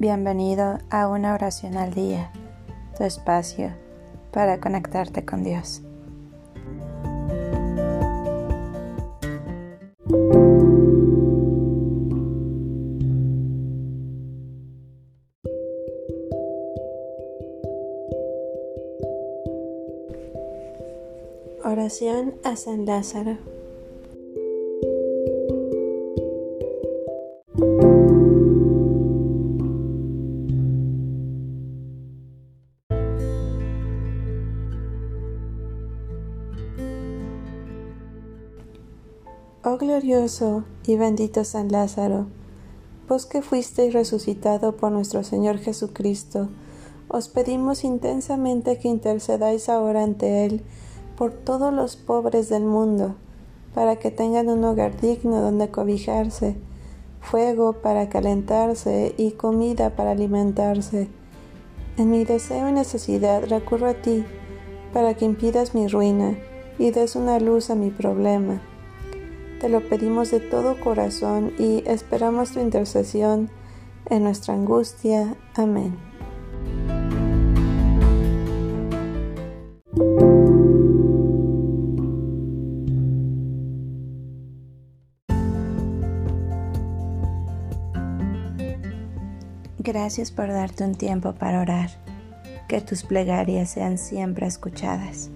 Bienvenido a una oración al día, tu espacio para conectarte con Dios. Oración a San Lázaro. Oh glorioso y bendito San Lázaro, vos que fuisteis resucitado por nuestro Señor Jesucristo, os pedimos intensamente que intercedáis ahora ante Él por todos los pobres del mundo, para que tengan un hogar digno donde cobijarse, fuego para calentarse y comida para alimentarse. En mi deseo y necesidad recurro a ti, para que impidas mi ruina y des una luz a mi problema te lo pedimos de todo corazón y esperamos tu intercesión en nuestra angustia. Amén. Gracias por darte un tiempo para orar. Que tus plegarias sean siempre escuchadas.